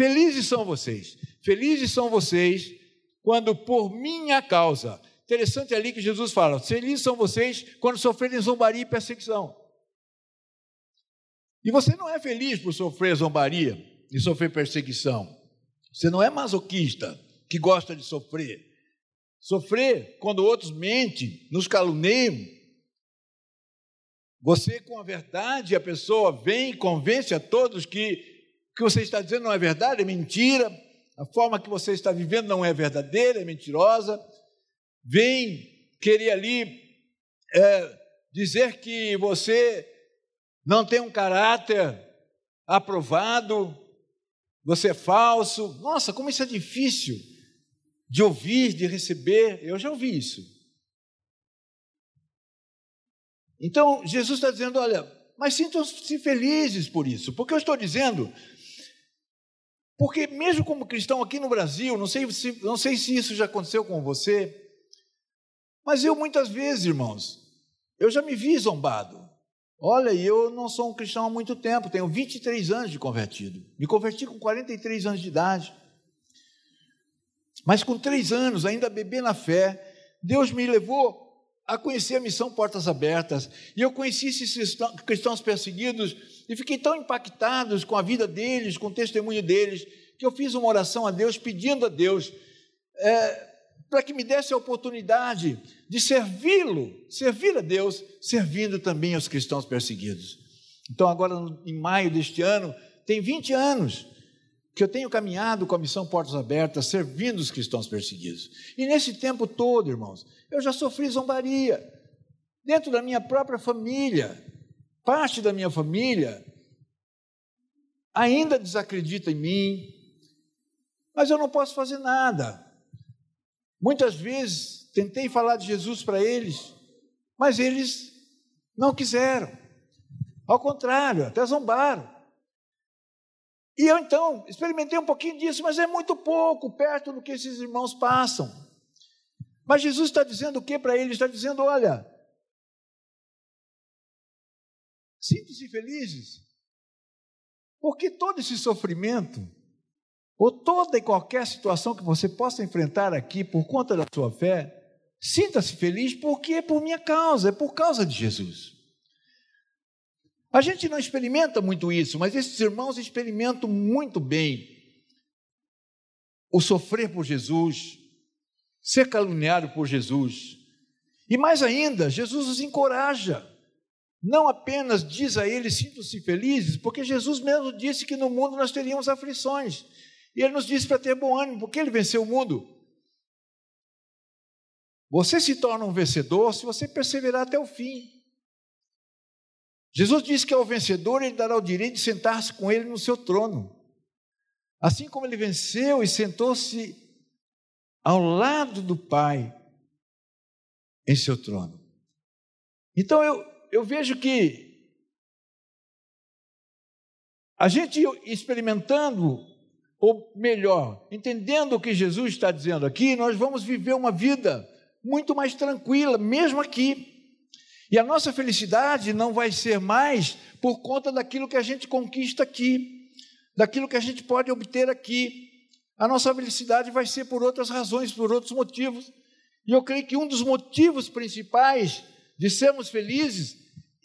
Felizes são vocês, felizes são vocês quando por minha causa. Interessante ali que Jesus fala: felizes são vocês quando sofrerem zombaria e perseguição. E você não é feliz por sofrer zombaria e sofrer perseguição. Você não é masoquista que gosta de sofrer. Sofrer quando outros mentem, nos caluniam. Você, com a verdade, a pessoa vem e convence a todos que que você está dizendo não é verdade, é mentira. A forma que você está vivendo não é verdadeira, é mentirosa. Vem querer ali é, dizer que você não tem um caráter aprovado, você é falso. Nossa, como isso é difícil de ouvir, de receber. Eu já ouvi isso. Então, Jesus está dizendo: olha, mas sintam-se felizes por isso, porque eu estou dizendo. Porque, mesmo como cristão aqui no Brasil, não sei, se, não sei se isso já aconteceu com você, mas eu muitas vezes, irmãos, eu já me vi zombado. Olha, eu não sou um cristão há muito tempo, tenho 23 anos de convertido. Me converti com 43 anos de idade. Mas com três anos, ainda bebê na fé, Deus me levou a conhecer a missão Portas Abertas. E eu conheci esses cristãos perseguidos e fiquei tão impactado com a vida deles, com o testemunho deles, que eu fiz uma oração a Deus, pedindo a Deus é, para que me desse a oportunidade de servi-lo, servir a Deus, servindo também aos cristãos perseguidos. Então, agora, em maio deste ano, tem 20 anos que eu tenho caminhado com a missão Portas Abertas, servindo os cristãos perseguidos. E nesse tempo todo, irmãos, eu já sofri zombaria. Dentro da minha própria família, parte da minha família ainda desacredita em mim, mas eu não posso fazer nada. Muitas vezes tentei falar de Jesus para eles, mas eles não quiseram. Ao contrário, até zombaram. E eu então experimentei um pouquinho disso, mas é muito pouco perto do que esses irmãos passam. Mas Jesus está dizendo o que para eles? Está dizendo: olha, sintam-se felizes, porque todo esse sofrimento ou toda e qualquer situação que você possa enfrentar aqui por conta da sua fé, sinta-se feliz porque é por minha causa, é por causa de Jesus. A gente não experimenta muito isso, mas esses irmãos experimentam muito bem o sofrer por Jesus, ser caluniado por Jesus. E mais ainda, Jesus os encoraja. Não apenas diz a eles, sintam-se felizes, porque Jesus mesmo disse que no mundo nós teríamos aflições. E ele nos disse para ter bom ânimo, porque ele venceu o mundo. Você se torna um vencedor se você perseverar até o fim. Jesus disse que ao vencedor ele dará o direito de sentar-se com ele no seu trono. Assim como ele venceu e sentou-se ao lado do Pai em seu trono. Então eu, eu vejo que a gente experimentando ou melhor, entendendo o que Jesus está dizendo aqui, nós vamos viver uma vida muito mais tranquila, mesmo aqui. E a nossa felicidade não vai ser mais por conta daquilo que a gente conquista aqui, daquilo que a gente pode obter aqui. A nossa felicidade vai ser por outras razões, por outros motivos. E eu creio que um dos motivos principais de sermos felizes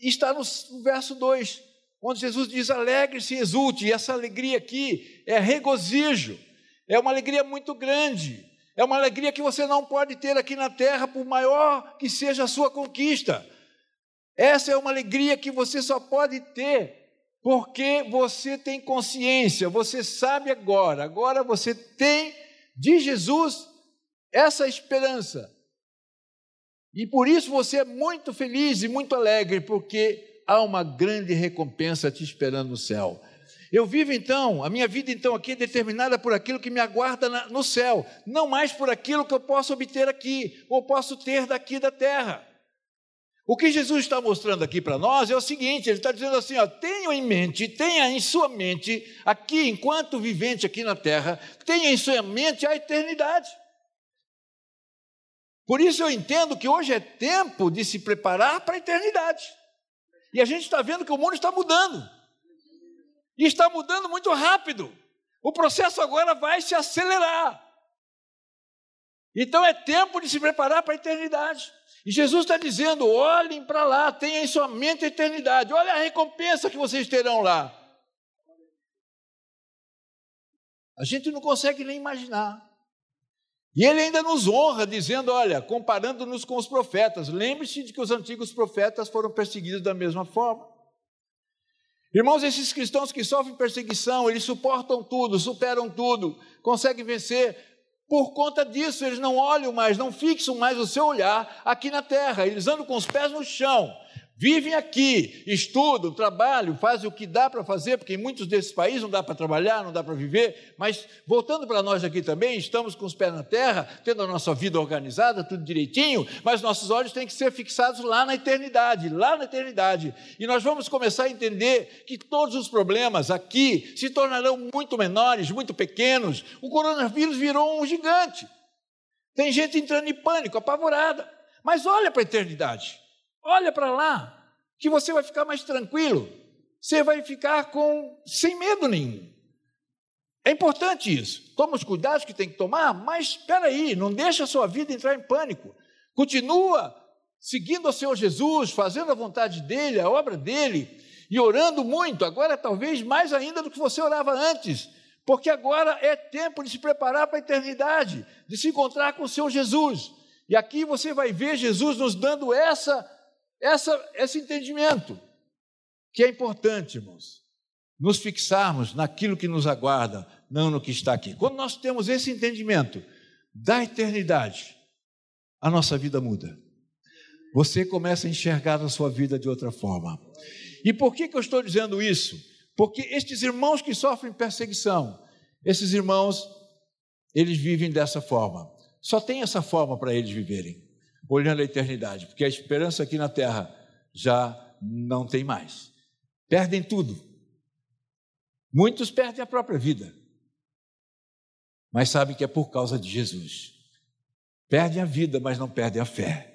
está no verso 2 onde Jesus diz: alegre-se e exulte, e essa alegria aqui é regozijo, é uma alegria muito grande, é uma alegria que você não pode ter aqui na terra, por maior que seja a sua conquista. Essa é uma alegria que você só pode ter porque você tem consciência, você sabe agora, agora você tem de Jesus essa esperança. E por isso você é muito feliz e muito alegre, porque há uma grande recompensa te esperando no céu. Eu vivo então, a minha vida então aqui é determinada por aquilo que me aguarda no céu, não mais por aquilo que eu posso obter aqui, ou posso ter daqui da terra. O que Jesus está mostrando aqui para nós é o seguinte: Ele está dizendo assim, ó, tenha em mente, tenha em sua mente, aqui, enquanto vivente aqui na terra, tenha em sua mente a eternidade. Por isso eu entendo que hoje é tempo de se preparar para a eternidade. E a gente está vendo que o mundo está mudando. E está mudando muito rápido. O processo agora vai se acelerar. Então é tempo de se preparar para a eternidade. E Jesus está dizendo: olhem para lá, tenham em sua mente a eternidade, olha a recompensa que vocês terão lá. A gente não consegue nem imaginar. E ele ainda nos honra, dizendo: olha, comparando-nos com os profetas, lembre-se de que os antigos profetas foram perseguidos da mesma forma. Irmãos, esses cristãos que sofrem perseguição, eles suportam tudo, superam tudo, conseguem vencer. Por conta disso, eles não olham mais, não fixam mais o seu olhar aqui na terra, eles andam com os pés no chão, Vivem aqui, estudam, trabalham, fazem o que dá para fazer, porque em muitos desses países não dá para trabalhar, não dá para viver, mas voltando para nós aqui também, estamos com os pés na terra, tendo a nossa vida organizada, tudo direitinho, mas nossos olhos têm que ser fixados lá na eternidade, lá na eternidade. E nós vamos começar a entender que todos os problemas aqui se tornarão muito menores, muito pequenos. O coronavírus virou um gigante. Tem gente entrando em pânico, apavorada. Mas olha para a eternidade. Olha para lá, que você vai ficar mais tranquilo. Você vai ficar com sem medo nenhum. É importante isso. Toma os cuidados que tem que tomar, mas espera aí, não deixa a sua vida entrar em pânico. Continua seguindo o Senhor Jesus, fazendo a vontade dele, a obra dele e orando muito, agora talvez mais ainda do que você orava antes, porque agora é tempo de se preparar para a eternidade, de se encontrar com o Senhor Jesus. E aqui você vai ver Jesus nos dando essa essa, esse entendimento, que é importante, irmãos, nos fixarmos naquilo que nos aguarda, não no que está aqui. Quando nós temos esse entendimento da eternidade, a nossa vida muda. Você começa a enxergar a sua vida de outra forma. E por que, que eu estou dizendo isso? Porque estes irmãos que sofrem perseguição, esses irmãos, eles vivem dessa forma. Só tem essa forma para eles viverem olhando a eternidade, porque a esperança aqui na terra já não tem mais. Perdem tudo. Muitos perdem a própria vida, mas sabem que é por causa de Jesus. Perdem a vida, mas não perdem a fé.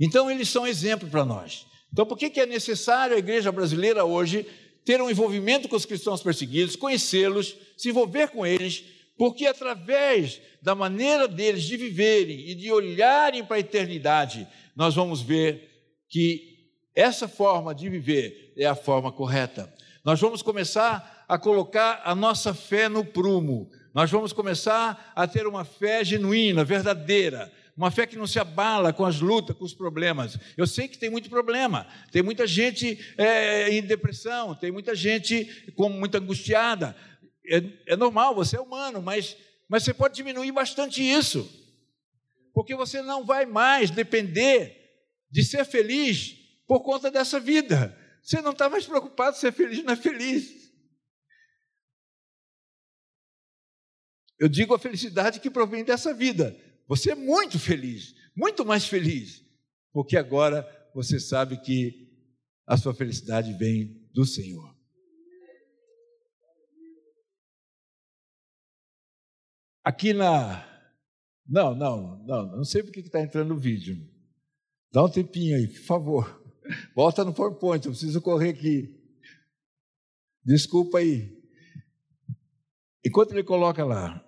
Então, eles são exemplo para nós. Então, por que, que é necessário a igreja brasileira hoje ter um envolvimento com os cristãos perseguidos, conhecê-los, se envolver com eles, porque através da maneira deles de viverem e de olharem para a eternidade, nós vamos ver que essa forma de viver é a forma correta. Nós vamos começar a colocar a nossa fé no prumo, nós vamos começar a ter uma fé genuína, verdadeira, uma fé que não se abala com as lutas, com os problemas. Eu sei que tem muito problema, tem muita gente é, em depressão, tem muita gente com muita angustiada, é, é normal, você é humano, mas, mas você pode diminuir bastante isso, porque você não vai mais depender de ser feliz por conta dessa vida. Você não está mais preocupado se é feliz ou não é feliz. Eu digo a felicidade que provém dessa vida. Você é muito feliz, muito mais feliz, porque agora você sabe que a sua felicidade vem do Senhor. Aqui na. Não, não, não, não sei porque está entrando o vídeo. Dá um tempinho aí, por favor. Volta no PowerPoint, eu preciso correr aqui. Desculpa aí. Enquanto ele coloca lá,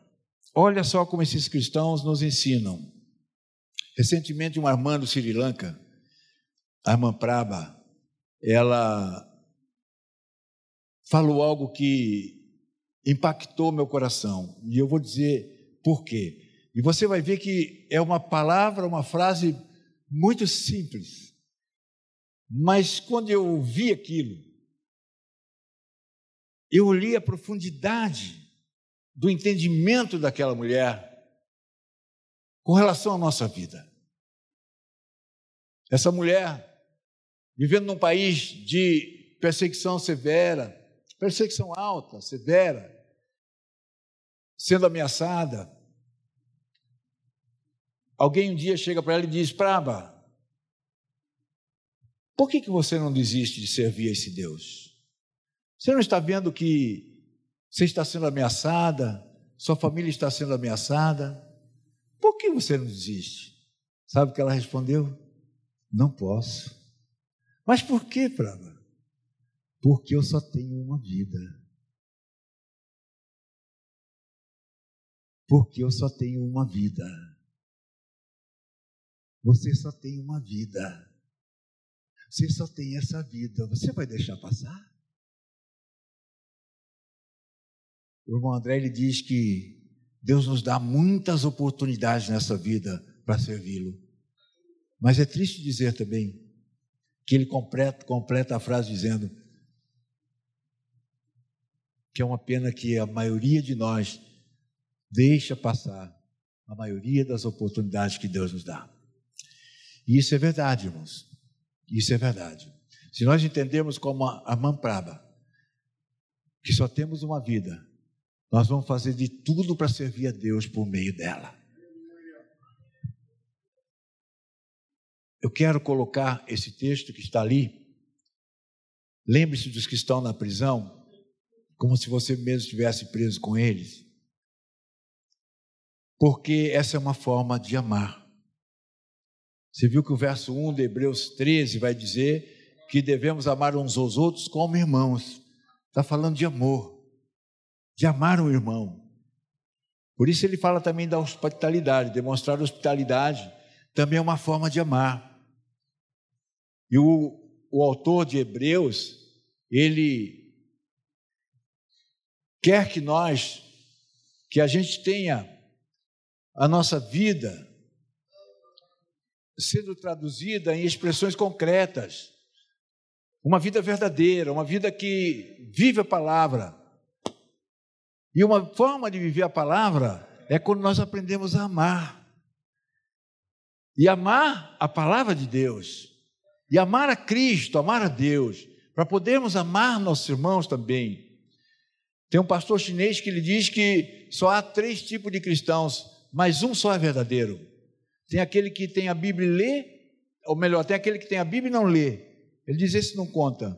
olha só como esses cristãos nos ensinam. Recentemente, uma irmã do Sri Lanka, a irmã Praba, ela falou algo que impactou meu coração. E eu vou dizer por quê. E você vai ver que é uma palavra, uma frase muito simples. Mas quando eu ouvi aquilo, eu olhei a profundidade do entendimento daquela mulher com relação à nossa vida. Essa mulher, vivendo num país de perseguição severa, perseguição alta, severa, sendo ameaçada. Alguém um dia chega para ela e diz: Praba, por que, que você não desiste de servir a esse Deus? Você não está vendo que você está sendo ameaçada, sua família está sendo ameaçada? Por que você não desiste? Sabe o que ela respondeu? Não posso. Mas por que, Praba? Porque eu só tenho uma vida. Porque eu só tenho uma vida. Você só tem uma vida. Você só tem essa vida. Você vai deixar passar? O irmão André ele diz que Deus nos dá muitas oportunidades nessa vida para servi-lo. Mas é triste dizer também que ele completa, completa a frase dizendo que é uma pena que a maioria de nós deixa passar a maioria das oportunidades que Deus nos dá. E isso é verdade, irmãos. Isso é verdade. Se nós entendemos como a Mampraba, que só temos uma vida, nós vamos fazer de tudo para servir a Deus por meio dela. Eu quero colocar esse texto que está ali. Lembre-se dos que estão na prisão, como se você mesmo estivesse preso com eles. Porque essa é uma forma de amar. Você viu que o verso 1 de Hebreus 13 vai dizer que devemos amar uns aos outros como irmãos. Está falando de amor, de amar o irmão. Por isso ele fala também da hospitalidade, demonstrar hospitalidade também é uma forma de amar. E o, o autor de Hebreus, ele quer que nós, que a gente tenha a nossa vida sendo traduzida em expressões concretas. Uma vida verdadeira, uma vida que vive a palavra. E uma forma de viver a palavra é quando nós aprendemos a amar. E amar a palavra de Deus e amar a Cristo, amar a Deus, para podermos amar nossos irmãos também. Tem um pastor chinês que ele diz que só há três tipos de cristãos, mas um só é verdadeiro. Tem aquele que tem a Bíblia e lê, ou melhor, tem aquele que tem a Bíblia e não lê. Ele diz: esse não conta.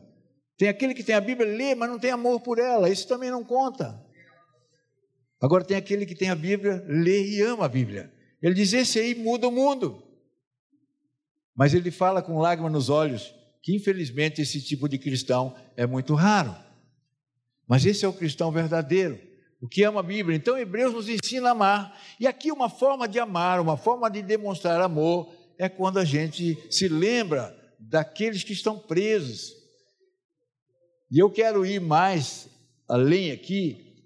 Tem aquele que tem a Bíblia e lê, mas não tem amor por ela. Esse também não conta. Agora tem aquele que tem a Bíblia, lê e ama a Bíblia. Ele diz: esse aí muda o mundo. Mas ele fala com lágrima nos olhos que, infelizmente, esse tipo de cristão é muito raro. Mas esse é o cristão verdadeiro, o que ama a Bíblia. Então, Hebreus nos ensina a amar. E aqui, uma forma de amar, uma forma de demonstrar amor, é quando a gente se lembra daqueles que estão presos. E eu quero ir mais além aqui.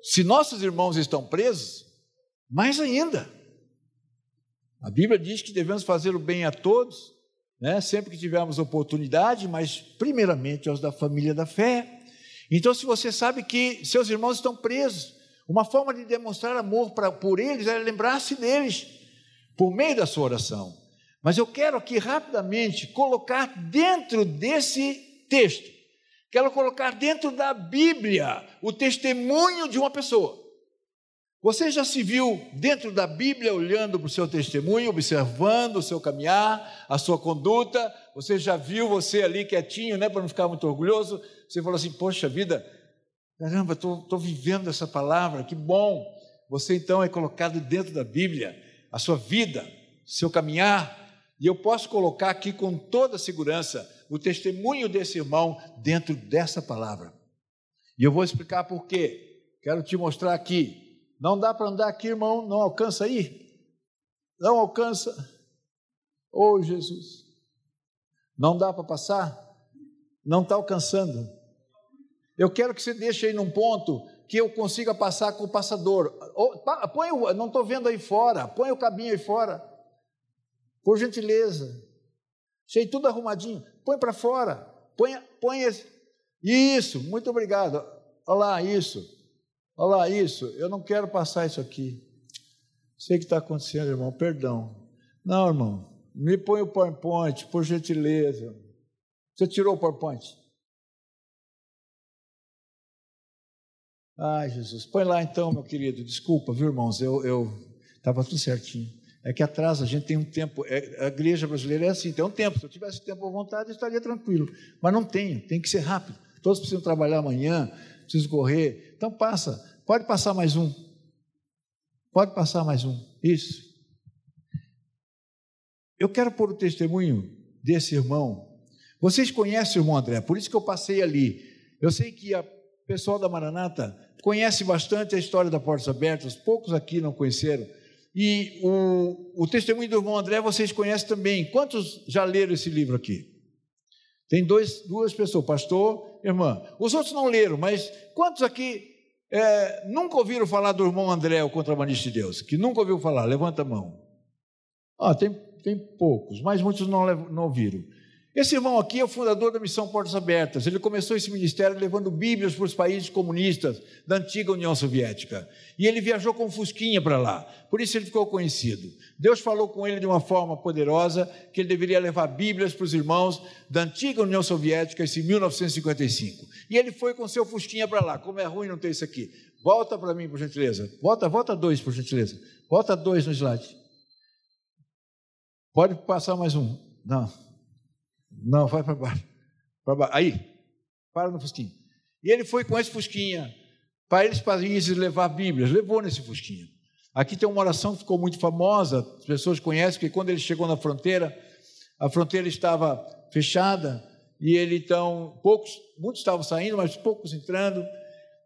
Se nossos irmãos estão presos, mais ainda. A Bíblia diz que devemos fazer o bem a todos, né, sempre que tivermos oportunidade, mas primeiramente aos da família da fé. Então, se você sabe que seus irmãos estão presos, uma forma de demonstrar amor pra, por eles é lembrar-se deles, por meio da sua oração. Mas eu quero aqui rapidamente colocar dentro desse texto, quero colocar dentro da Bíblia o testemunho de uma pessoa. Você já se viu dentro da Bíblia olhando para o seu testemunho, observando o seu caminhar, a sua conduta? Você já viu você ali quietinho, né, para não ficar muito orgulhoso? Você falou assim: Poxa vida, caramba, estou vivendo essa palavra, que bom. Você então é colocado dentro da Bíblia, a sua vida, seu caminhar. E eu posso colocar aqui com toda segurança o testemunho desse irmão dentro dessa palavra. E eu vou explicar por quê. Quero te mostrar aqui não dá para andar aqui, irmão, não alcança aí? Não alcança? Oh, Jesus. Não dá para passar? Não está alcançando. Eu quero que você deixe aí num ponto que eu consiga passar com o passador. Põe o, não estou vendo aí fora, põe o cabinho aí fora. Por gentileza. Achei tudo arrumadinho. Põe para fora. Põe, põe esse. Isso, muito obrigado. Olha lá, isso. Olha lá, isso, eu não quero passar isso aqui. Sei o que está acontecendo, irmão, perdão. Não, irmão, me põe o PowerPoint, por gentileza. Você tirou o PowerPoint? Ai, Jesus, põe lá então, meu querido. Desculpa, viu, irmãos? Eu estava tudo certinho. É que atrás a gente tem um tempo. É, a igreja brasileira é assim, tem um tempo. Se eu tivesse tempo à vontade, eu estaria tranquilo. Mas não tenho, tem que ser rápido. Todos precisam trabalhar amanhã, preciso correr. Então passa, pode passar mais um. Pode passar mais um. Isso. Eu quero pôr o testemunho desse irmão. Vocês conhecem o irmão André, por isso que eu passei ali. Eu sei que a pessoal da Maranata conhece bastante a história da Portas Abertas, poucos aqui não conheceram. E o, o testemunho do irmão André vocês conhecem também. Quantos já leram esse livro aqui? Tem dois, duas pessoas, pastor, irmã. Os outros não leram, mas quantos aqui é, nunca ouviram falar do irmão André, o contrabandista de Deus? Que nunca ouviu falar? Levanta a mão. Ah, tem, tem poucos, mas muitos não, não ouviram. Esse irmão aqui é o fundador da Missão Portas Abertas. Ele começou esse ministério levando Bíblias para os países comunistas da antiga União Soviética. E ele viajou com Fusquinha para lá. Por isso ele ficou conhecido. Deus falou com ele de uma forma poderosa que ele deveria levar Bíblias para os irmãos da antiga União Soviética, em 1955. E ele foi com seu Fusquinha para lá. Como é ruim não ter isso aqui. Volta para mim, por gentileza. Volta, volta dois, por gentileza. Volta dois no slide. Pode passar mais um. Não. Não, vai para baixo. baixo. Aí, para no Fusquinha. E ele foi com esse Fusquinha para eles países levar Bíblias. Levou nesse Fusquinha. Aqui tem uma oração que ficou muito famosa, as pessoas conhecem, que quando ele chegou na fronteira, a fronteira estava fechada, e ele então, poucos, muitos estavam saindo, mas poucos entrando,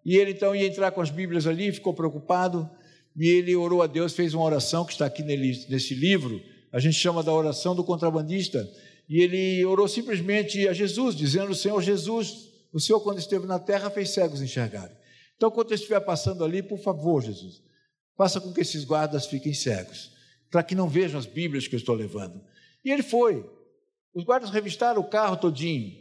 e ele então ia entrar com as Bíblias ali, ficou preocupado, e ele orou a Deus, fez uma oração que está aqui nesse livro, a gente chama da oração do contrabandista, e ele orou simplesmente a Jesus, dizendo: Senhor Jesus, o Senhor, quando esteve na terra, fez cegos enxergarem. Então, quando eu estiver passando ali, por favor, Jesus, faça com que esses guardas fiquem cegos, para que não vejam as Bíblias que eu estou levando. E ele foi. Os guardas revistaram o carro todinho,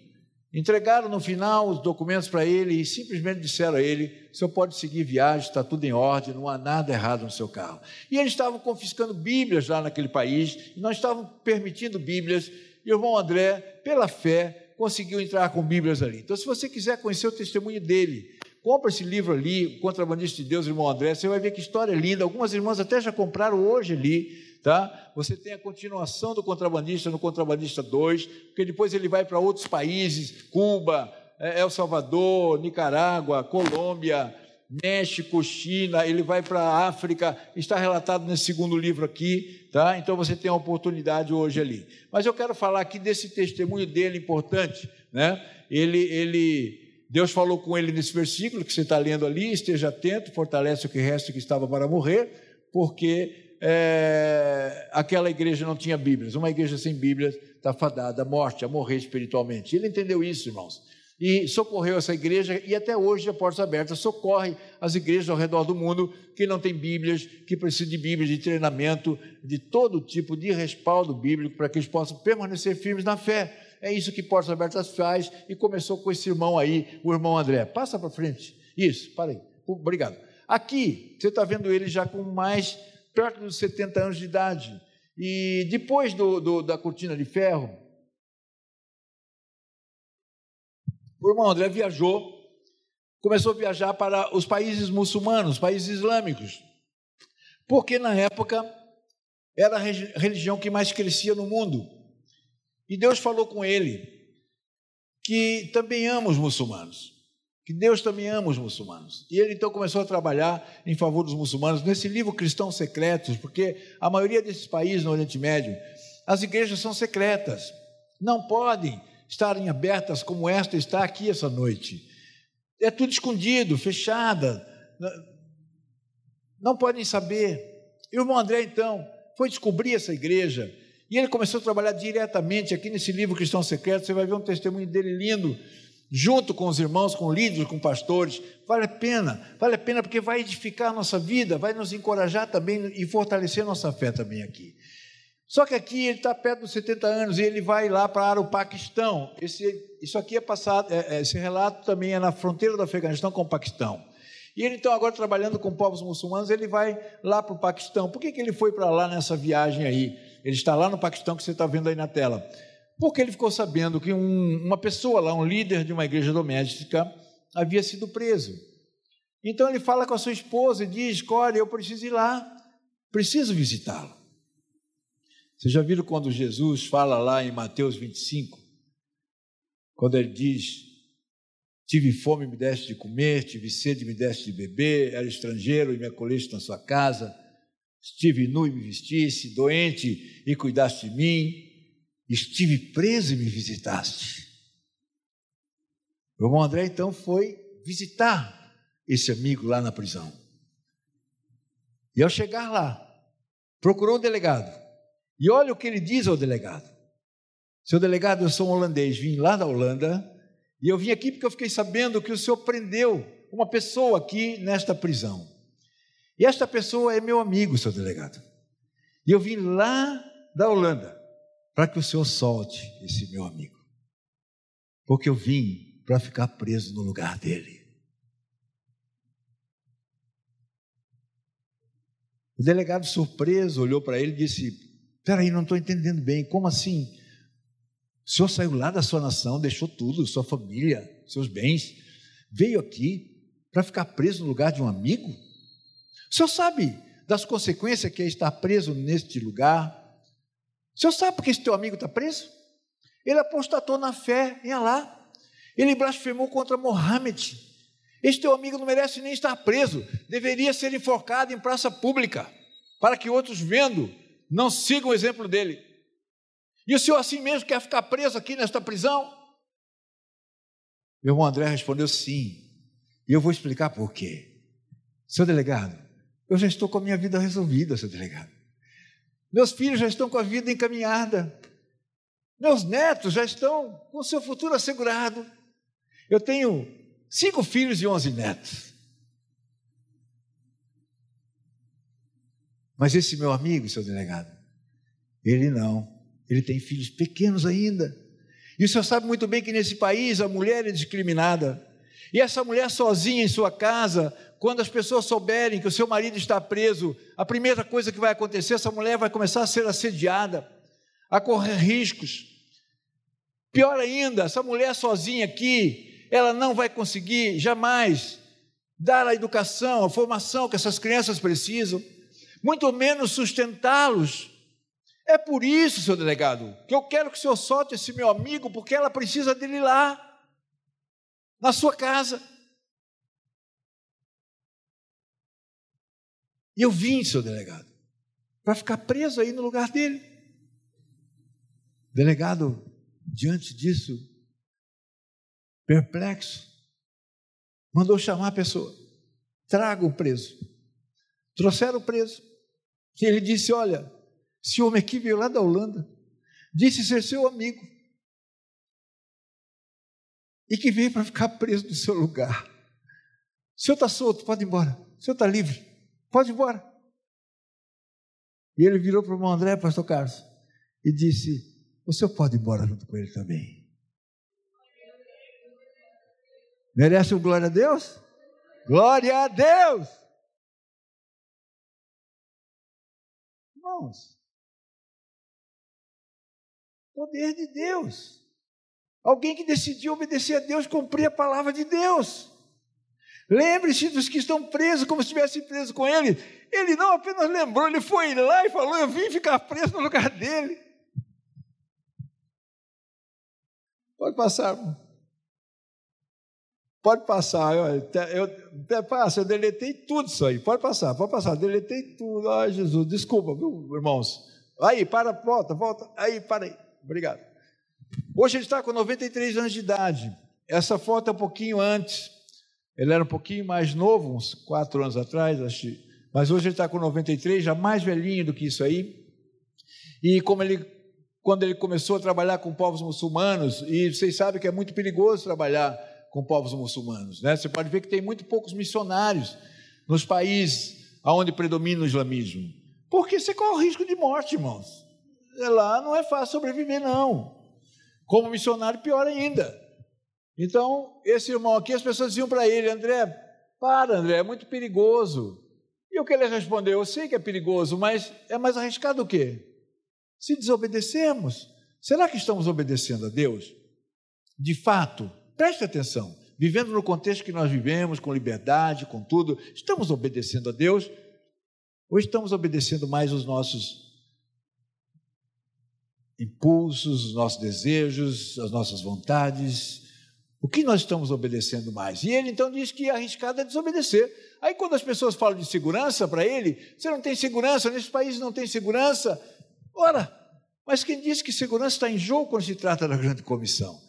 entregaram no final os documentos para ele e simplesmente disseram a ele: o senhor pode seguir viagem, está tudo em ordem, não há nada errado no seu carro. E eles estavam confiscando Bíblias lá naquele país, e não estavam permitindo Bíblias e o irmão André, pela fé, conseguiu entrar com Bíblias ali. Então, se você quiser conhecer o testemunho dele, compra esse livro ali, O Contrabandista de Deus, irmão André, você vai ver que história linda. Algumas irmãs até já compraram hoje ali, tá? Você tem a continuação do Contrabandista no Contrabandista 2, porque depois ele vai para outros países, Cuba, é, El Salvador, Nicarágua, Colômbia, México, China, ele vai para a África, está relatado nesse segundo livro aqui, tá? Então você tem a oportunidade hoje ali. Mas eu quero falar aqui desse testemunho dele importante, né? Ele, ele, Deus falou com ele nesse versículo que você está lendo ali, esteja atento, fortalece o que resta que estava para morrer, porque é, aquela igreja não tinha Bíblias. Uma igreja sem Bíblias está fadada à morte, a morrer espiritualmente. Ele entendeu isso, irmãos e socorreu essa igreja, e até hoje a Portas Abertas socorre as igrejas ao redor do mundo que não têm Bíblias, que precisam de Bíblias, de treinamento, de todo tipo de respaldo bíblico para que eles possam permanecer firmes na fé. É isso que Portas Abertas faz e começou com esse irmão aí, o irmão André. Passa para frente. Isso, para aí. Obrigado. Aqui, você está vendo ele já com mais, perto dos 70 anos de idade. E depois do, do, da cortina de ferro, O irmão André viajou, começou a viajar para os países muçulmanos, países islâmicos, porque na época era a religião que mais crescia no mundo. E Deus falou com ele que também ama os muçulmanos, que Deus também ama os muçulmanos. E ele então começou a trabalhar em favor dos muçulmanos nesse livro Cristãos Secretos, porque a maioria desses países no Oriente Médio, as igrejas são secretas, não podem estarem abertas como esta está aqui essa noite. É tudo escondido, fechada. Não podem saber. E o irmão André, então, foi descobrir essa igreja. E ele começou a trabalhar diretamente aqui nesse livro Cristão Secreto. Você vai ver um testemunho dele lindo, junto com os irmãos, com líderes, com pastores. Vale a pena, vale a pena porque vai edificar a nossa vida, vai nos encorajar também e fortalecer nossa fé também aqui. Só que aqui ele está perto dos 70 anos e ele vai lá para o Paquistão. Esse, isso aqui é passado, é, é, esse relato também é na fronteira do Afeganistão com o Paquistão. E ele então agora trabalhando com povos muçulmanos, ele vai lá para o Paquistão. Por que, que ele foi para lá nessa viagem aí? Ele está lá no Paquistão que você está vendo aí na tela. Porque ele ficou sabendo que um, uma pessoa lá, um líder de uma igreja doméstica, havia sido preso. Então ele fala com a sua esposa e diz: Olha, eu preciso ir lá, preciso visitá-lo. Vocês já viram quando Jesus fala lá em Mateus 25, quando ele diz: Tive fome e me deste de comer, tive sede e me deste de beber, era estrangeiro e me acolheste na sua casa, estive nu e me vestiste, doente e cuidaste de mim, estive preso e me visitaste. O irmão André então foi visitar esse amigo lá na prisão. E ao chegar lá, procurou o delegado. E olha o que ele diz ao delegado: Seu delegado, eu sou um holandês, vim lá da Holanda e eu vim aqui porque eu fiquei sabendo que o senhor prendeu uma pessoa aqui nesta prisão. E esta pessoa é meu amigo, seu delegado. E eu vim lá da Holanda para que o senhor solte esse meu amigo. Porque eu vim para ficar preso no lugar dele. O delegado, surpreso, olhou para ele e disse: Peraí, não estou entendendo bem, como assim? O senhor saiu lá da sua nação, deixou tudo, sua família, seus bens, veio aqui para ficar preso no lugar de um amigo? O senhor sabe das consequências que é estar preso neste lugar? O senhor sabe por que esse teu amigo está preso? Ele apostatou na fé em Alá. Ele blasfemou contra Mohammed. Este teu amigo não merece nem estar preso, deveria ser enforcado em praça pública, para que outros vendo não sigam o exemplo dele. E o senhor assim mesmo quer ficar preso aqui nesta prisão? Meu irmão André respondeu sim. E eu vou explicar por quê. Seu delegado, eu já estou com a minha vida resolvida, seu delegado. Meus filhos já estão com a vida encaminhada. Meus netos já estão com o seu futuro assegurado. Eu tenho cinco filhos e onze netos. Mas esse meu amigo, seu delegado, ele não. Ele tem filhos pequenos ainda. E o senhor sabe muito bem que nesse país a mulher é discriminada. E essa mulher sozinha em sua casa, quando as pessoas souberem que o seu marido está preso, a primeira coisa que vai acontecer, essa mulher vai começar a ser assediada, a correr riscos. Pior ainda, essa mulher sozinha aqui, ela não vai conseguir jamais dar a educação, a formação que essas crianças precisam, muito menos sustentá-los é por isso, seu delegado, que eu quero que o senhor solte esse meu amigo, porque ela precisa dele lá, na sua casa. E eu vim, seu delegado, para ficar preso aí no lugar dele. Delegado, diante disso, perplexo, mandou chamar a pessoa: traga o preso. Trouxeram o preso. E ele disse: Olha, esse homem aqui veio lá da Holanda, disse ser seu amigo, e que veio para ficar preso no seu lugar. O senhor está solto, pode ir embora. O senhor está livre, pode ir embora. E ele virou para o irmão André, pastor Carlos, e disse: O senhor pode ir embora junto com ele também. Merece o glória a Deus? Glória a Deus! Irmãos, Poder de Deus. Alguém que decidiu obedecer a Deus, cumprir a palavra de Deus. Lembre-se dos que estão presos, como se estivesse preso com ele. Ele não apenas lembrou, ele foi lá e falou: Eu vim ficar preso no lugar dele. Pode passar, irmão. Pode passar, eu, eu, passa, eu deletei tudo isso aí. Pode passar, pode passar, deletei tudo. Ai, Jesus, desculpa, viu, irmãos? Aí, para, volta, volta. Aí, para aí. Obrigado. Hoje ele está com 93 anos de idade. Essa foto é um pouquinho antes. Ele era um pouquinho mais novo, uns quatro anos atrás, acho. Mas hoje ele está com 93, já mais velhinho do que isso aí. E como ele, quando ele começou a trabalhar com povos muçulmanos, e vocês sabem que é muito perigoso trabalhar com povos muçulmanos, né? Você pode ver que tem muito poucos missionários nos países onde predomina o islamismo, porque você corre o risco de morte, irmãos lá não é fácil sobreviver, não. Como missionário, pior ainda. Então, esse irmão aqui, as pessoas diziam para ele, André, para, André, é muito perigoso. E o que ele respondeu? Eu sei que é perigoso, mas é mais arriscado o quê? Se desobedecemos, será que estamos obedecendo a Deus? De fato, preste atenção, vivendo no contexto que nós vivemos, com liberdade, com tudo, estamos obedecendo a Deus ou estamos obedecendo mais os nossos impulsos, os nossos desejos, as nossas vontades. O que nós estamos obedecendo mais? E ele então diz que arriscado é desobedecer. Aí quando as pessoas falam de segurança para ele, você não tem segurança, nesse país não tem segurança. Ora, mas quem diz que segurança está em jogo quando se trata da grande comissão?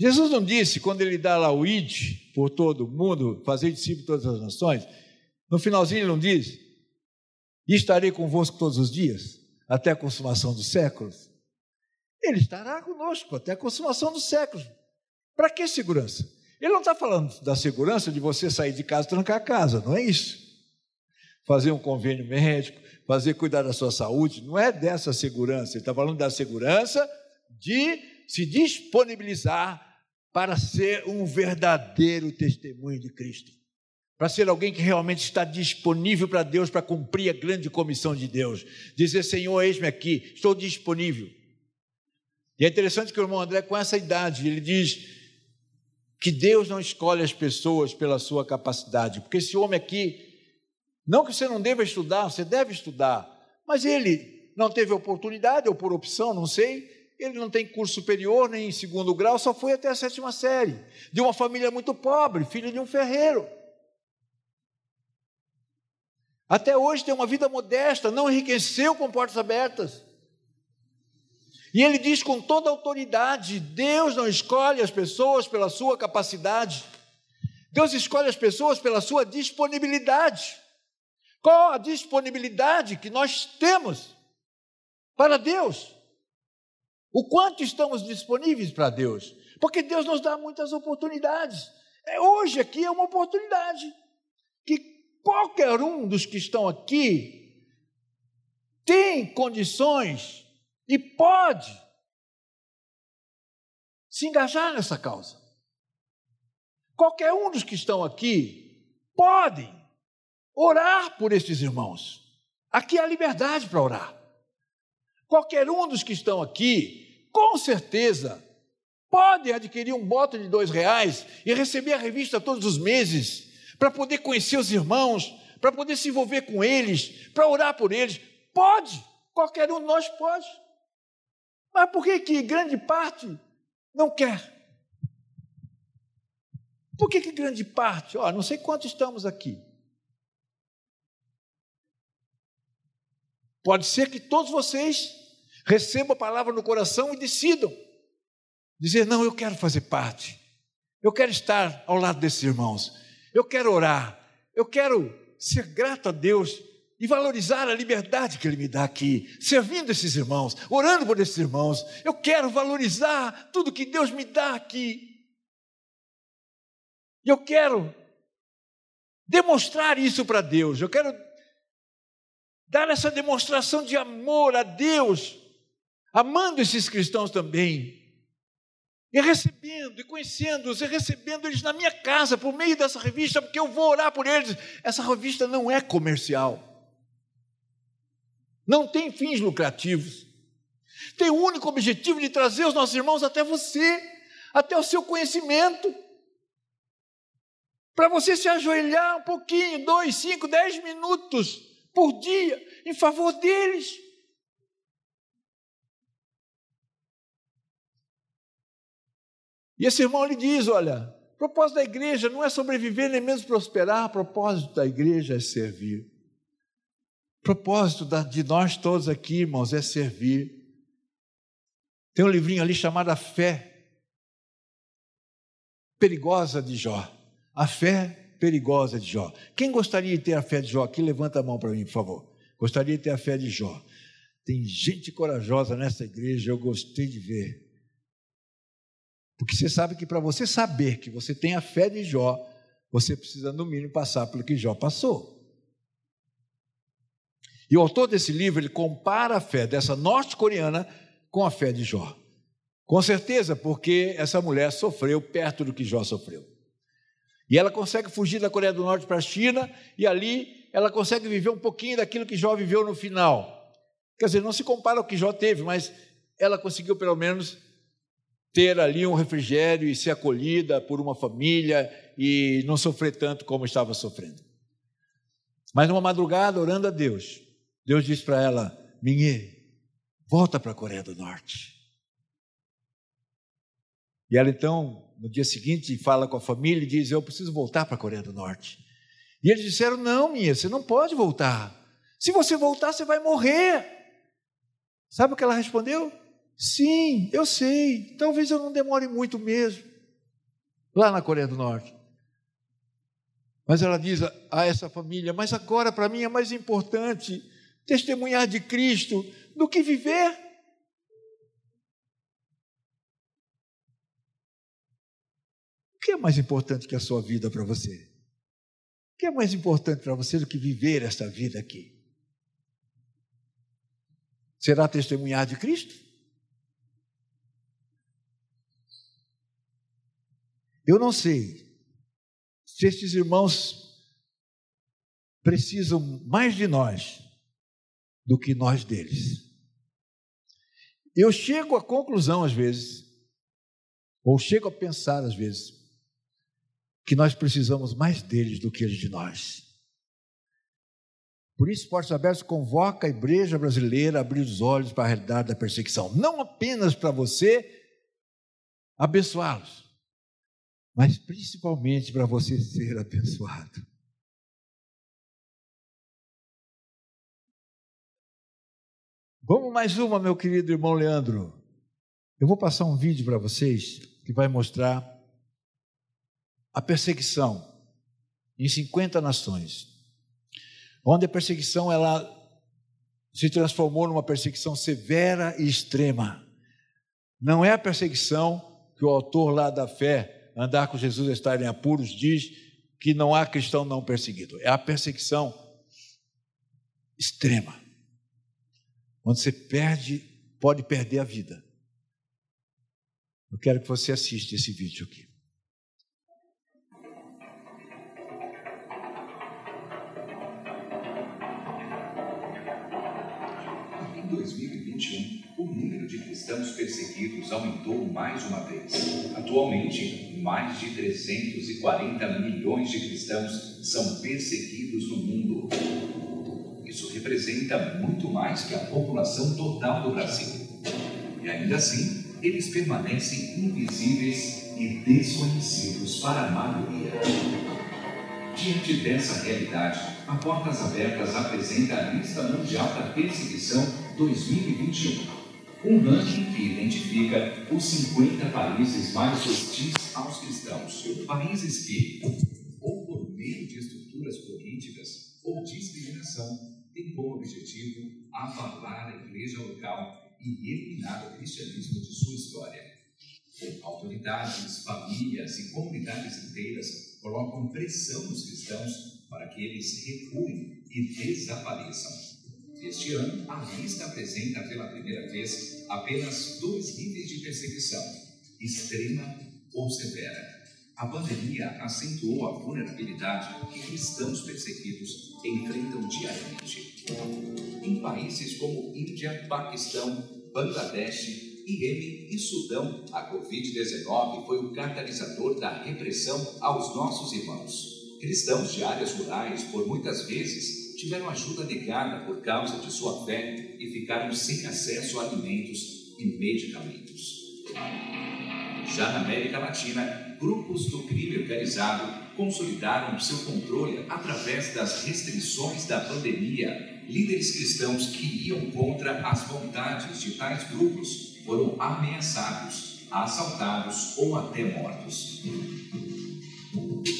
Jesus não disse, quando ele dá lá o id por todo mundo, fazer discípulo de todas as nações, no finalzinho ele não diz, estarei convosco todos os dias, até a consumação dos séculos? Ele estará conosco até a consumação dos séculos. Para que segurança? Ele não está falando da segurança de você sair de casa e trancar a casa, não é isso. Fazer um convênio médico, fazer cuidar da sua saúde, não é dessa segurança. Ele está falando da segurança de se disponibilizar para ser um verdadeiro testemunho de Cristo. Para ser alguém que realmente está disponível para Deus para cumprir a grande comissão de Deus. Dizer, Senhor, eis-me aqui, estou disponível. E é interessante que o irmão André, com essa idade, ele diz: que Deus não escolhe as pessoas pela sua capacidade, porque esse homem aqui, não que você não deva estudar, você deve estudar, mas ele não teve oportunidade, ou por opção, não sei, ele não tem curso superior, nem em segundo grau, só foi até a sétima série, de uma família muito pobre, filho de um ferreiro. Até hoje tem uma vida modesta, não enriqueceu com portas abertas. E ele diz com toda autoridade: Deus não escolhe as pessoas pela sua capacidade, Deus escolhe as pessoas pela sua disponibilidade. Qual a disponibilidade que nós temos para Deus? O quanto estamos disponíveis para Deus? Porque Deus nos dá muitas oportunidades. É, hoje aqui é uma oportunidade que qualquer um dos que estão aqui tem condições e pode se engajar nessa causa. Qualquer um dos que estão aqui pode orar por estes irmãos. Aqui há liberdade para orar. Qualquer um dos que estão aqui, com certeza, pode adquirir um bote de dois reais e receber a revista todos os meses, para poder conhecer os irmãos, para poder se envolver com eles, para orar por eles. Pode, qualquer um de nós pode. Mas por que, que grande parte não quer? Por que, que grande parte? Ó, não sei quantos estamos aqui. Pode ser que todos vocês recebam a palavra no coração e decidam dizer: não, eu quero fazer parte, eu quero estar ao lado desses irmãos, eu quero orar, eu quero ser grato a Deus e valorizar a liberdade que Ele me dá aqui, servindo esses irmãos, orando por esses irmãos. Eu quero valorizar tudo que Deus me dá aqui. Eu quero demonstrar isso para Deus. Eu quero dar essa demonstração de amor a Deus, amando esses cristãos também. E recebendo, e conhecendo-os, e recebendo eles na minha casa, por meio dessa revista, porque eu vou orar por eles. Essa revista não é comercial não tem fins lucrativos. Tem o único objetivo de trazer os nossos irmãos até você, até o seu conhecimento. Para você se ajoelhar um pouquinho, dois, cinco, dez minutos por dia, em favor deles. E esse irmão lhe diz: olha, propósito da igreja não é sobreviver nem mesmo prosperar, propósito da igreja é servir. Propósito de nós todos aqui, irmãos, é servir. Tem um livrinho ali chamado A Fé Perigosa de Jó. A Fé Perigosa de Jó. Quem gostaria de ter a fé de Jó aqui? Levanta a mão para mim, por favor. Gostaria de ter a fé de Jó. Tem gente corajosa nessa igreja, eu gostei de ver. Porque você sabe que para você saber que você tem a fé de Jó, você precisa, no mínimo, passar pelo que Jó passou. E o autor desse livro, ele compara a fé dessa norte-coreana com a fé de Jó. Com certeza, porque essa mulher sofreu perto do que Jó sofreu. E ela consegue fugir da Coreia do Norte para a China, e ali ela consegue viver um pouquinho daquilo que Jó viveu no final. Quer dizer, não se compara ao que Jó teve, mas ela conseguiu pelo menos ter ali um refrigério e ser acolhida por uma família e não sofrer tanto como estava sofrendo. Mas numa madrugada, orando a Deus, Deus disse para ela: Minhê, volta para a Coreia do Norte. E ela então, no dia seguinte, fala com a família e diz: Eu preciso voltar para a Coreia do Norte. E eles disseram: Não, minha, você não pode voltar. Se você voltar, você vai morrer. Sabe o que ela respondeu? Sim, eu sei. Talvez eu não demore muito mesmo. lá na Coreia do Norte. Mas ela diz a essa família: Mas agora para mim é mais importante testemunhar de Cristo do que viver. O que é mais importante que a sua vida para você? O que é mais importante para você do que viver esta vida aqui? Será testemunhar de Cristo? Eu não sei se estes irmãos precisam mais de nós do que nós deles. Eu chego à conclusão, às vezes, ou chego a pensar, às vezes, que nós precisamos mais deles do que eles de nós. Por isso, Portos Abertos convoca a igreja brasileira a abrir os olhos para a realidade da perseguição, não apenas para você abençoá-los, mas principalmente para você ser abençoado. Vamos mais uma, meu querido irmão Leandro. Eu vou passar um vídeo para vocês que vai mostrar a perseguição em 50 nações, onde a perseguição ela se transformou numa perseguição severa e extrema. Não é a perseguição que o autor lá da fé andar com Jesus é estar em apuros, diz que não há cristão não perseguido. É a perseguição extrema, onde você perde, pode perder a vida. Eu quero que você assista esse vídeo aqui. Em 2021, o número de cristãos perseguidos aumentou mais uma vez. Atualmente, mais de 340 milhões de cristãos são perseguidos no mundo. Isso representa muito mais que a população total do Brasil. E ainda assim, eles permanecem invisíveis e desconhecidos para a maioria. Diante dessa realidade, a Portas Abertas apresenta a Lista Mundial da Perseguição 2021 um ranking que identifica os 50 países mais hostis aos cristãos. Países que, ou por meio de estruturas políticas ou discriminação, têm como objetivo avalar a igreja local e eliminar o cristianismo de sua história. Autoridades, famílias e comunidades inteiras colocam pressão nos cristãos para que eles recuem e desapareçam. Este ano, a lista apresenta pela primeira vez apenas dois níveis de perseguição: extrema ou severa. A pandemia acentuou a vulnerabilidade que cristãos perseguidos enfrentam diariamente. Em países como Índia, Paquistão, Bangladesh, Iêmen e Sudão, a Covid-19 foi o catalisador da repressão aos nossos irmãos. Cristãos de áreas rurais, por muitas vezes, tiveram ajuda negada por causa de sua fé e ficaram sem acesso a alimentos e medicamentos. Já na América Latina, grupos do crime organizado consolidaram seu controle através das restrições da pandemia. Líderes cristãos que iam contra as vontades de tais grupos foram ameaçados, assaltados ou até mortos.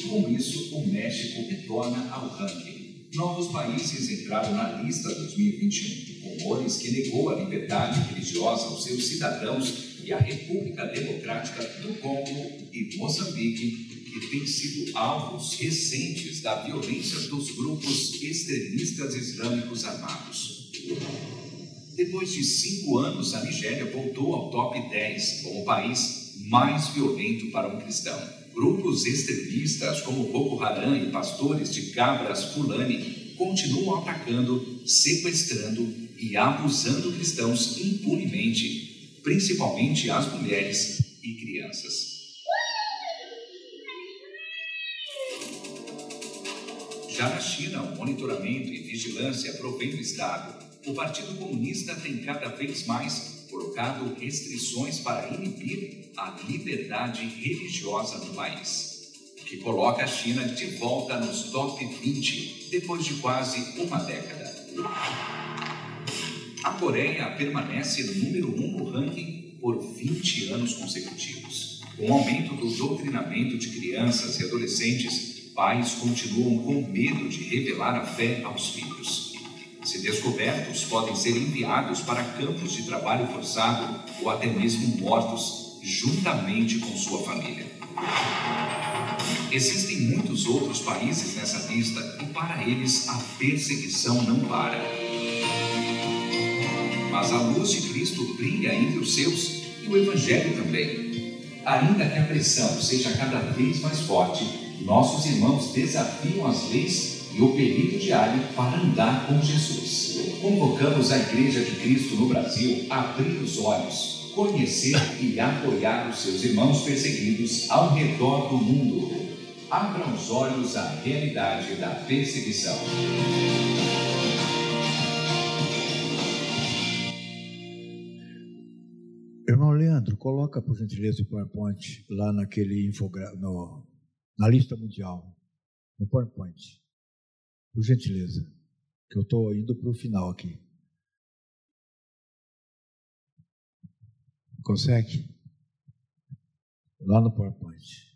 Com isso, o México retorna ao ranking novos países entraram na lista 2021. Rumores que negou a liberdade religiosa aos seus cidadãos e a República Democrática do Congo e Moçambique, que têm sido alvos recentes da violência dos grupos extremistas islâmicos armados. Depois de cinco anos, a Nigéria voltou ao top 10 como o país mais violento para um cristão. Grupos extremistas como Boko Haram e pastores de cabras Fulani continuam atacando, sequestrando e abusando cristãos impunemente, principalmente as mulheres e crianças. Já na China, o monitoramento e vigilância provém do Estado. O Partido Comunista tem cada vez mais colocado restrições para inibir a liberdade religiosa no país, o que coloca a China de volta nos top 20 depois de quase uma década. A Coreia permanece no número 1 no ranking por 20 anos consecutivos. Com o aumento do doutrinamento de crianças e adolescentes, pais continuam com medo de revelar a fé aos filhos. Se descobertos, podem ser enviados para campos de trabalho forçado ou até mesmo mortos, juntamente com sua família. Existem muitos outros países nessa lista e para eles a perseguição não para. Mas a luz de Cristo brilha entre os seus e o Evangelho também. Ainda que a pressão seja cada vez mais forte, nossos irmãos desafiam as leis e o perigo diário para andar com Jesus. Convocamos a Igreja de Cristo no Brasil a abrir os olhos, conhecer e apoiar os seus irmãos perseguidos ao redor do mundo abra os olhos à realidade da perseguição. Irmão Leandro, coloca por gentileza o PowerPoint lá naquele infográfico, na lista mundial, no PowerPoint. Por gentileza, que eu estou indo para o final aqui. Consegue? Lá no PowerPoint.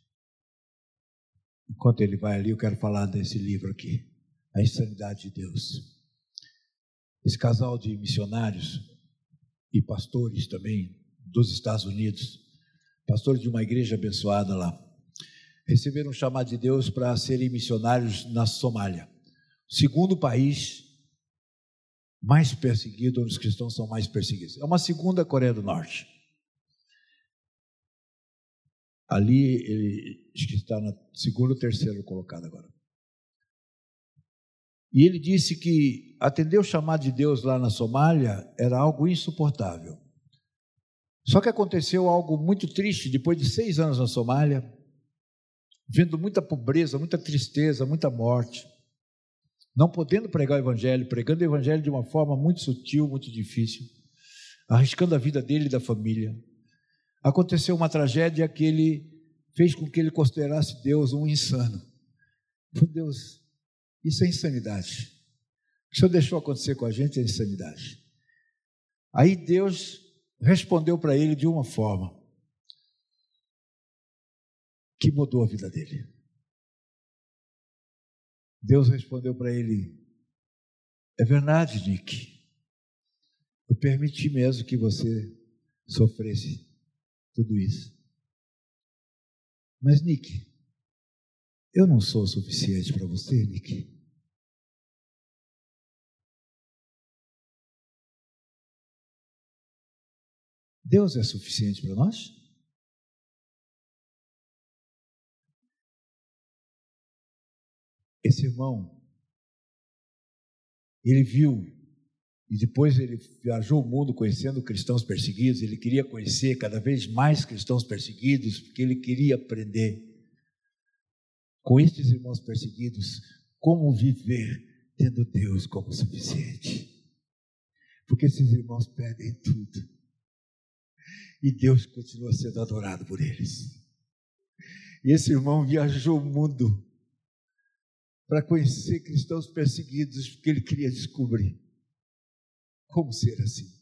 Enquanto ele vai ali, eu quero falar desse livro aqui, A Insanidade de Deus. Esse casal de missionários e pastores também dos Estados Unidos, pastores de uma igreja abençoada lá, receberam um chamado de Deus para serem missionários na Somália, segundo país mais perseguido, onde os cristãos são mais perseguidos. É uma segunda Coreia do Norte. Ali, ele acho que está na segundo ou terceiro colocado agora. E ele disse que atender o chamado de Deus lá na Somália era algo insuportável. Só que aconteceu algo muito triste depois de seis anos na Somália, vendo muita pobreza, muita tristeza, muita morte, não podendo pregar o Evangelho, pregando o Evangelho de uma forma muito sutil, muito difícil, arriscando a vida dele e da família aconteceu uma tragédia que ele fez com que ele considerasse Deus um insano. Por Deus, isso é insanidade. O que o Senhor deixou acontecer com a gente é insanidade. Aí Deus respondeu para ele de uma forma que mudou a vida dele. Deus respondeu para ele: É verdade, Nick. Eu permiti mesmo que você sofresse tudo isso. Mas, Nick, eu não sou o suficiente para você, Nick. Deus é suficiente para nós? Esse irmão, ele viu e depois ele viajou o mundo conhecendo cristãos perseguidos. Ele queria conhecer cada vez mais cristãos perseguidos, porque ele queria aprender com estes irmãos perseguidos como viver tendo Deus como suficiente. Porque esses irmãos pedem tudo. E Deus continua sendo adorado por eles. E esse irmão viajou o mundo para conhecer cristãos perseguidos, porque ele queria descobrir como ser assim?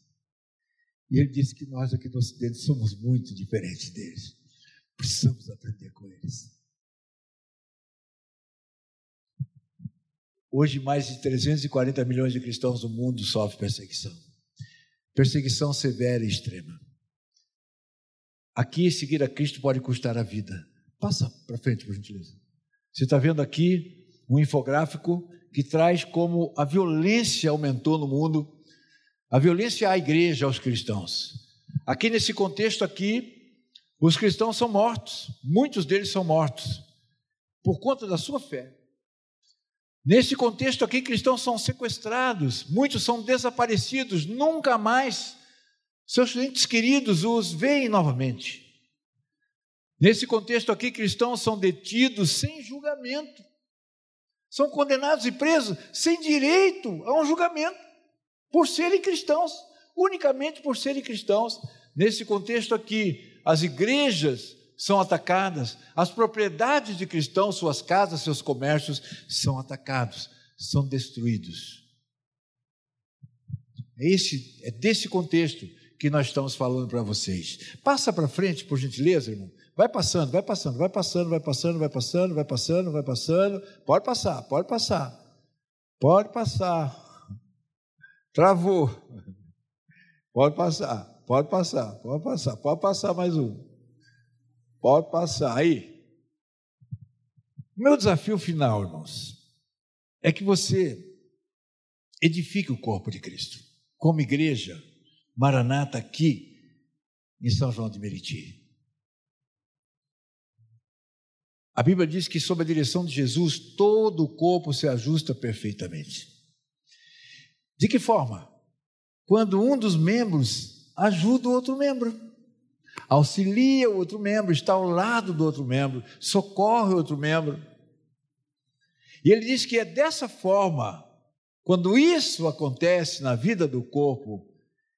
E ele disse que nós aqui no Ocidente somos muito diferentes deles. Precisamos aprender com eles. Hoje, mais de 340 milhões de cristãos no mundo sofrem perseguição. Perseguição severa e extrema. Aqui, seguir a Cristo pode custar a vida. Passa para frente, por gentileza. Você está vendo aqui um infográfico que traz como a violência aumentou no mundo a violência à igreja, aos cristãos. Aqui nesse contexto aqui, os cristãos são mortos, muitos deles são mortos por conta da sua fé. Nesse contexto aqui, cristãos são sequestrados, muitos são desaparecidos, nunca mais seus entes queridos os veem novamente. Nesse contexto aqui, cristãos são detidos sem julgamento, são condenados e presos sem direito a um julgamento por serem cristãos, unicamente por serem cristãos. Nesse contexto aqui, as igrejas são atacadas, as propriedades de cristãos, suas casas, seus comércios são atacados, são destruídos. É, esse, é desse contexto que nós estamos falando para vocês. Passa para frente, por gentileza, irmão. Vai passando, vai passando, vai passando, vai passando, vai passando, vai passando, vai passando. Pode passar, pode passar. Pode passar. Travou. Pode passar, pode passar, pode passar, pode passar mais um. Pode passar. Aí. Meu desafio final, irmãos, é que você edifique o corpo de Cristo. Como igreja, Maranata aqui em São João de Meriti. A Bíblia diz que, sob a direção de Jesus, todo o corpo se ajusta perfeitamente. De que forma? Quando um dos membros ajuda o outro membro, auxilia o outro membro, está ao lado do outro membro, socorre o outro membro. E ele diz que é dessa forma, quando isso acontece na vida do corpo,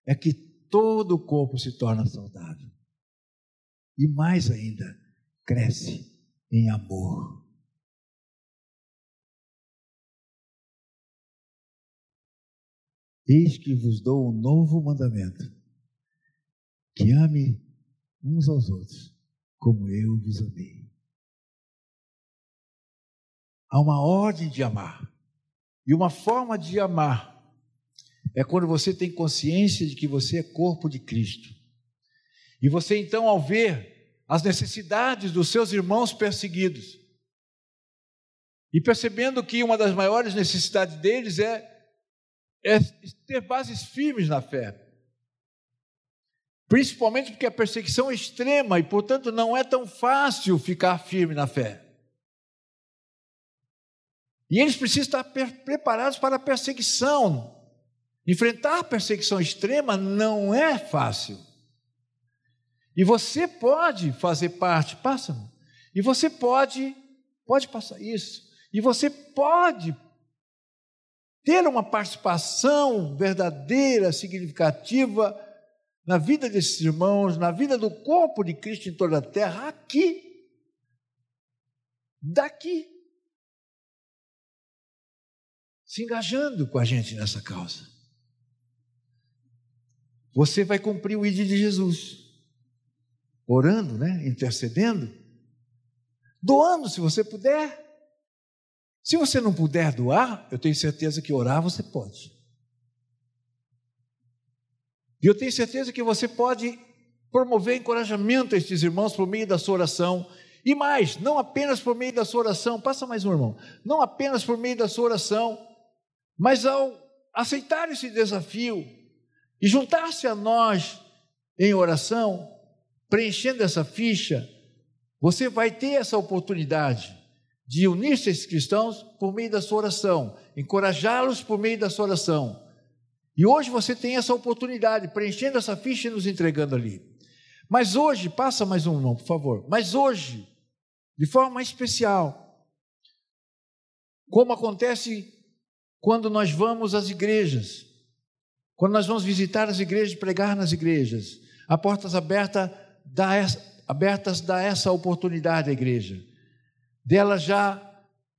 é que todo o corpo se torna saudável. E mais ainda, cresce em amor. Eis que vos dou um novo mandamento: que ame uns aos outros, como eu vos amei. Há uma ordem de amar, e uma forma de amar é quando você tem consciência de que você é corpo de Cristo. E você então, ao ver as necessidades dos seus irmãos perseguidos. E percebendo que uma das maiores necessidades deles é, é ter bases firmes na fé. Principalmente porque a perseguição é extrema e, portanto, não é tão fácil ficar firme na fé. E eles precisam estar preparados para a perseguição. Enfrentar perseguição extrema não é fácil. E você pode fazer parte, passa. E você pode, pode passar isso. E você pode ter uma participação verdadeira, significativa na vida desses irmãos, na vida do corpo de Cristo em toda a terra, aqui, daqui, se engajando com a gente nessa causa. Você vai cumprir o ID de Jesus orando, né? intercedendo, doando se você puder. Se você não puder doar, eu tenho certeza que orar você pode. E eu tenho certeza que você pode promover encorajamento a estes irmãos por meio da sua oração. E mais, não apenas por meio da sua oração, passa mais um irmão, não apenas por meio da sua oração, mas ao aceitar esse desafio e juntar-se a nós em oração, preenchendo essa ficha, você vai ter essa oportunidade de unir-se a esses cristãos por meio da sua oração, encorajá-los por meio da sua oração. E hoje você tem essa oportunidade, preenchendo essa ficha e nos entregando ali. Mas hoje, passa mais um irmão, por favor. Mas hoje, de forma especial, como acontece quando nós vamos às igrejas, quando nós vamos visitar as igrejas, pregar nas igrejas, a portas abertas dá essa, abertas dá essa oportunidade à igreja, dela já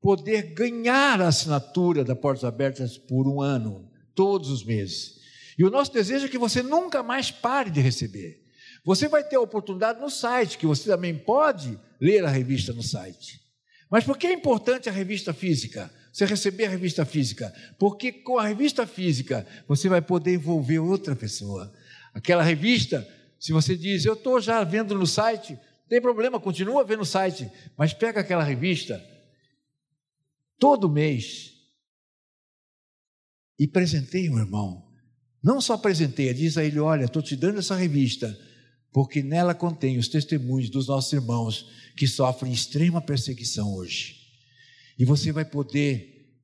poder ganhar a assinatura da Portas Abertas por um ano, todos os meses. E o nosso desejo é que você nunca mais pare de receber. Você vai ter a oportunidade no site, que você também pode ler a revista no site. Mas por que é importante a revista física? Você receber a revista física? Porque com a revista física você vai poder envolver outra pessoa. Aquela revista se você diz, eu estou já vendo no site, tem problema, continua vendo no site, mas pega aquela revista todo mês e presenteie um irmão. Não só presenteia, diz a ele: Olha, estou te dando essa revista, porque nela contém os testemunhos dos nossos irmãos que sofrem extrema perseguição hoje. E você vai poder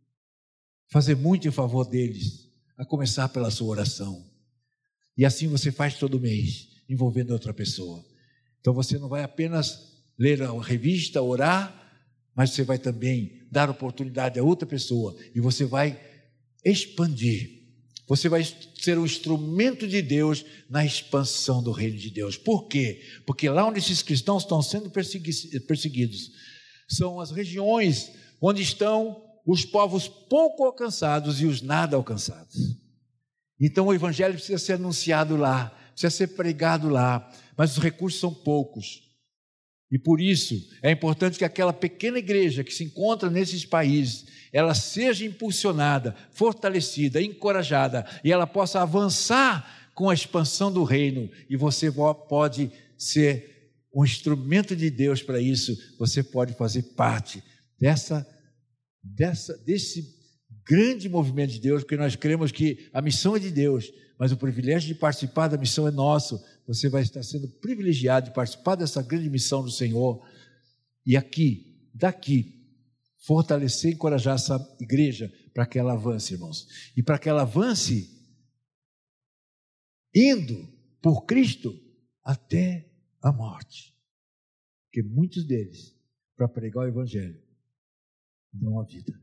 fazer muito em favor deles, a começar pela sua oração. E assim você faz todo mês envolvendo outra pessoa. Então você não vai apenas ler a revista, orar, mas você vai também dar oportunidade a outra pessoa e você vai expandir. Você vai ser um instrumento de Deus na expansão do reino de Deus. Por quê? Porque lá onde esses cristãos estão sendo perseguidos, são as regiões onde estão os povos pouco alcançados e os nada alcançados. Então o evangelho precisa ser anunciado lá, precisa ser pregado lá, mas os recursos são poucos. E por isso é importante que aquela pequena igreja que se encontra nesses países, ela seja impulsionada, fortalecida, encorajada e ela possa avançar com a expansão do reino. E você pode ser um instrumento de Deus para isso. Você pode fazer parte dessa, dessa, desse grande movimento de Deus, porque nós cremos que a missão é de Deus, mas o privilégio de participar da missão é nosso. Você vai estar sendo privilegiado de participar dessa grande missão do Senhor. E aqui, daqui, fortalecer e encorajar essa igreja para que ela avance, irmãos. E para que ela avance indo por Cristo até a morte. Porque muitos deles, para pregar o Evangelho, dão a vida.